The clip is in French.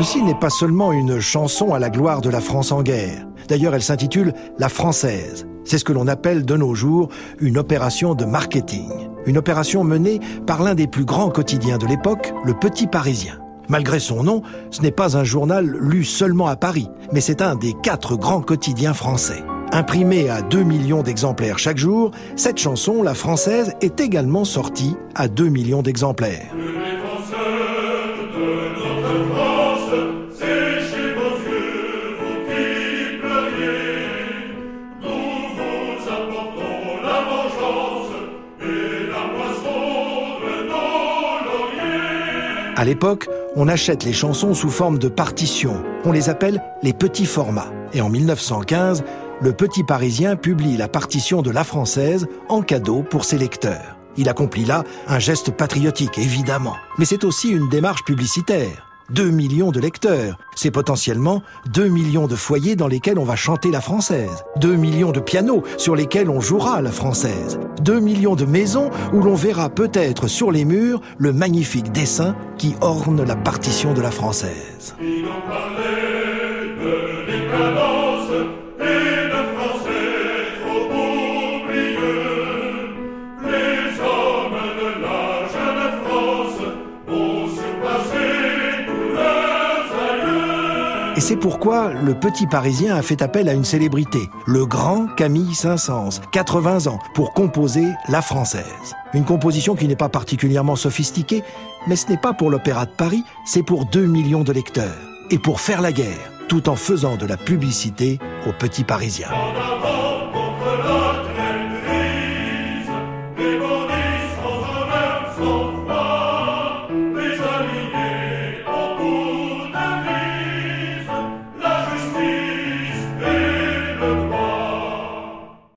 Ceci n'est pas seulement une chanson à la gloire de la France en guerre. D'ailleurs, elle s'intitule La Française. C'est ce que l'on appelle de nos jours une opération de marketing. Une opération menée par l'un des plus grands quotidiens de l'époque, le Petit Parisien. Malgré son nom, ce n'est pas un journal lu seulement à Paris, mais c'est un des quatre grands quotidiens français. Imprimée à 2 millions d'exemplaires chaque jour, cette chanson, La Française, est également sortie à 2 millions d'exemplaires. À l'époque, on achète les chansons sous forme de partitions. On les appelle les petits formats. Et en 1915, le Petit Parisien publie la partition de La Française en cadeau pour ses lecteurs. Il accomplit là un geste patriotique, évidemment. Mais c'est aussi une démarche publicitaire. 2 millions de lecteurs. C'est potentiellement 2 millions de foyers dans lesquels on va chanter la française. 2 millions de pianos sur lesquels on jouera la française. 2 millions de maisons où l'on verra peut-être sur les murs le magnifique dessin qui orne la partition de la française. Et c'est pourquoi le petit Parisien a fait appel à une célébrité, le grand Camille Saint-Saëns, 80 ans, pour composer La Française. Une composition qui n'est pas particulièrement sophistiquée, mais ce n'est pas pour l'Opéra de Paris, c'est pour 2 millions de lecteurs. Et pour faire la guerre, tout en faisant de la publicité au petit Parisien. En avant